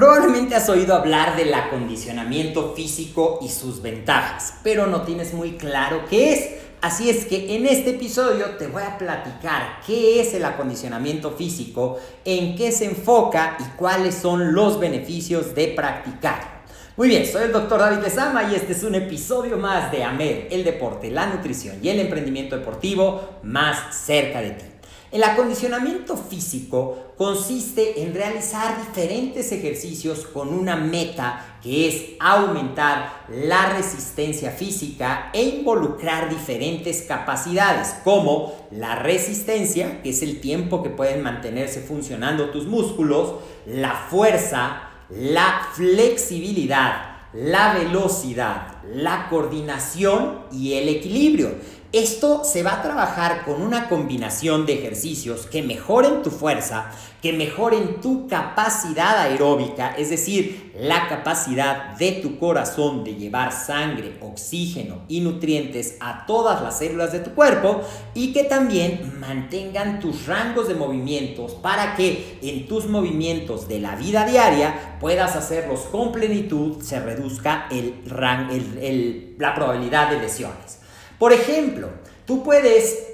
Probablemente has oído hablar del acondicionamiento físico y sus ventajas, pero no tienes muy claro qué es. Así es que en este episodio te voy a platicar qué es el acondicionamiento físico, en qué se enfoca y cuáles son los beneficios de practicar. Muy bien, soy el doctor David Lezama y este es un episodio más de AMED, el deporte, la nutrición y el emprendimiento deportivo más cerca de ti. El acondicionamiento físico consiste en realizar diferentes ejercicios con una meta que es aumentar la resistencia física e involucrar diferentes capacidades como la resistencia, que es el tiempo que pueden mantenerse funcionando tus músculos, la fuerza, la flexibilidad, la velocidad, la coordinación y el equilibrio. Esto se va a trabajar con una combinación de ejercicios que mejoren tu fuerza, que mejoren tu capacidad aeróbica, es decir, la capacidad de tu corazón de llevar sangre, oxígeno y nutrientes a todas las células de tu cuerpo y que también mantengan tus rangos de movimientos para que en tus movimientos de la vida diaria puedas hacerlos con plenitud, se reduzca la probabilidad de lesiones. Por ejemplo, tú puedes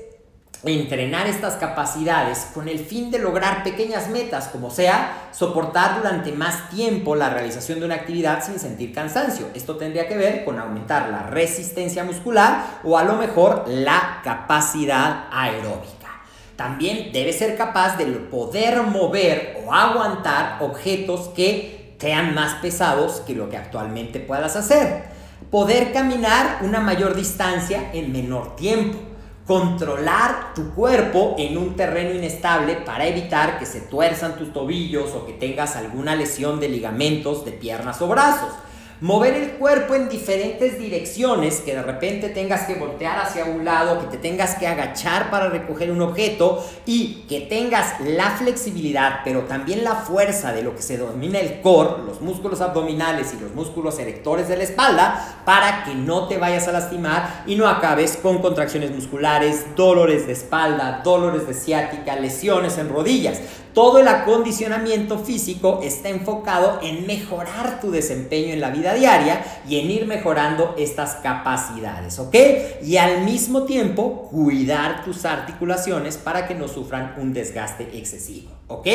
entrenar estas capacidades con el fin de lograr pequeñas metas, como sea soportar durante más tiempo la realización de una actividad sin sentir cansancio. Esto tendría que ver con aumentar la resistencia muscular o a lo mejor la capacidad aeróbica. También debes ser capaz de poder mover o aguantar objetos que sean más pesados que lo que actualmente puedas hacer poder caminar una mayor distancia en menor tiempo, controlar tu cuerpo en un terreno inestable para evitar que se tuerzan tus tobillos o que tengas alguna lesión de ligamentos de piernas o brazos mover el cuerpo en diferentes direcciones, que de repente tengas que voltear hacia un lado, que te tengas que agachar para recoger un objeto y que tengas la flexibilidad, pero también la fuerza de lo que se domina el core, los músculos abdominales y los músculos erectores de la espalda, para que no te vayas a lastimar y no acabes con contracciones musculares, dolores de espalda, dolores de ciática, lesiones en rodillas. Todo el acondicionamiento físico está enfocado en mejorar tu desempeño en la vida diaria y en ir mejorando estas capacidades, ¿ok? Y al mismo tiempo cuidar tus articulaciones para que no sufran un desgaste excesivo, ¿ok?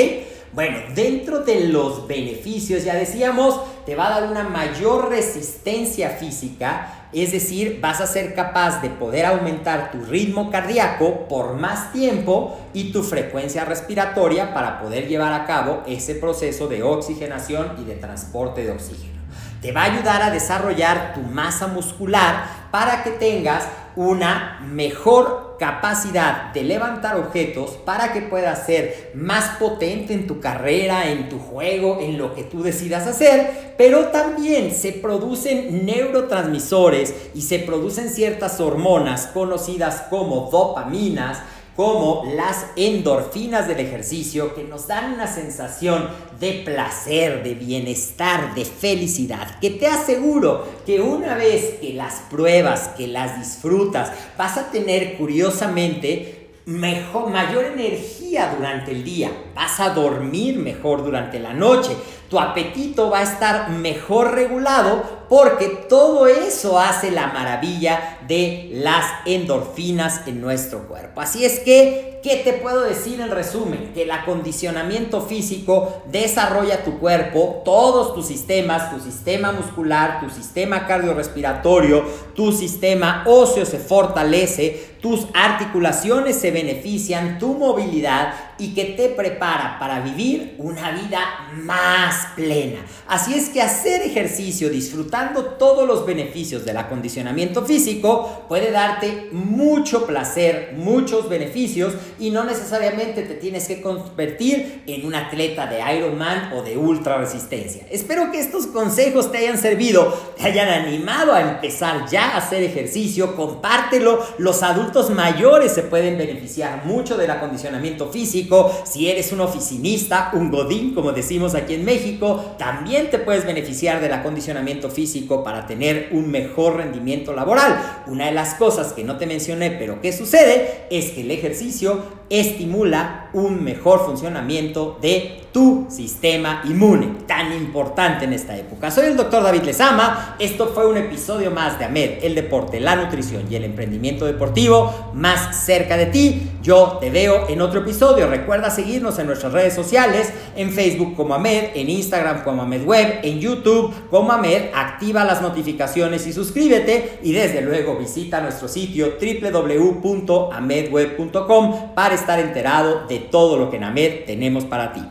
Bueno, dentro de los beneficios, ya decíamos, te va a dar una mayor resistencia física es decir, vas a ser capaz de poder aumentar tu ritmo cardíaco por más tiempo y tu frecuencia respiratoria para poder llevar a cabo ese proceso de oxigenación y de transporte de oxígeno. Te va a ayudar a desarrollar tu masa muscular para que tengas una mejor capacidad de levantar objetos para que puedas ser más potente en tu carrera, en tu juego, en lo que tú decidas hacer, pero también se producen neurotransmisores y se producen ciertas hormonas conocidas como dopaminas como las endorfinas del ejercicio que nos dan una sensación de placer, de bienestar, de felicidad, que te aseguro que una vez que las pruebas, que las disfrutas, vas a tener curiosamente mejor, mayor energía durante el día, vas a dormir mejor durante la noche, tu apetito va a estar mejor regulado porque todo eso hace la maravilla de las endorfinas en nuestro cuerpo. Así es que, ¿qué te puedo decir en resumen? Que el acondicionamiento físico desarrolla tu cuerpo, todos tus sistemas, tu sistema muscular, tu sistema cardiorrespiratorio, tu sistema óseo se fortalece, tus articulaciones se benefician, tu movilidad y que te prepara para vivir una vida más plena. Así es que hacer ejercicio disfrutando todos los beneficios del acondicionamiento físico puede darte mucho placer, muchos beneficios y no necesariamente te tienes que convertir en un atleta de Ironman o de ultra resistencia. Espero que estos consejos te hayan servido, te hayan animado a empezar ya a hacer ejercicio, compártelo, los adultos mayores se pueden beneficiar mucho del acondicionamiento físico, si eres un oficinista, un godín como decimos aquí en México, también te puedes beneficiar del acondicionamiento físico para tener un mejor rendimiento laboral. Una de las cosas que no te mencioné pero que sucede es que el ejercicio estimula un mejor funcionamiento de tu sistema inmune, tan importante en esta época. Soy el doctor David Lezama, esto fue un episodio más de AMED, el deporte, la nutrición y el emprendimiento deportivo más cerca de ti. Yo te veo en otro episodio, recuerda seguirnos en nuestras redes sociales, en Facebook como AMED, en Instagram como AMED Web, en YouTube como AMED, activa las notificaciones y suscríbete y desde luego visita nuestro sitio www.amedweb.com para estar enterado de todo lo que en AMED tenemos para ti.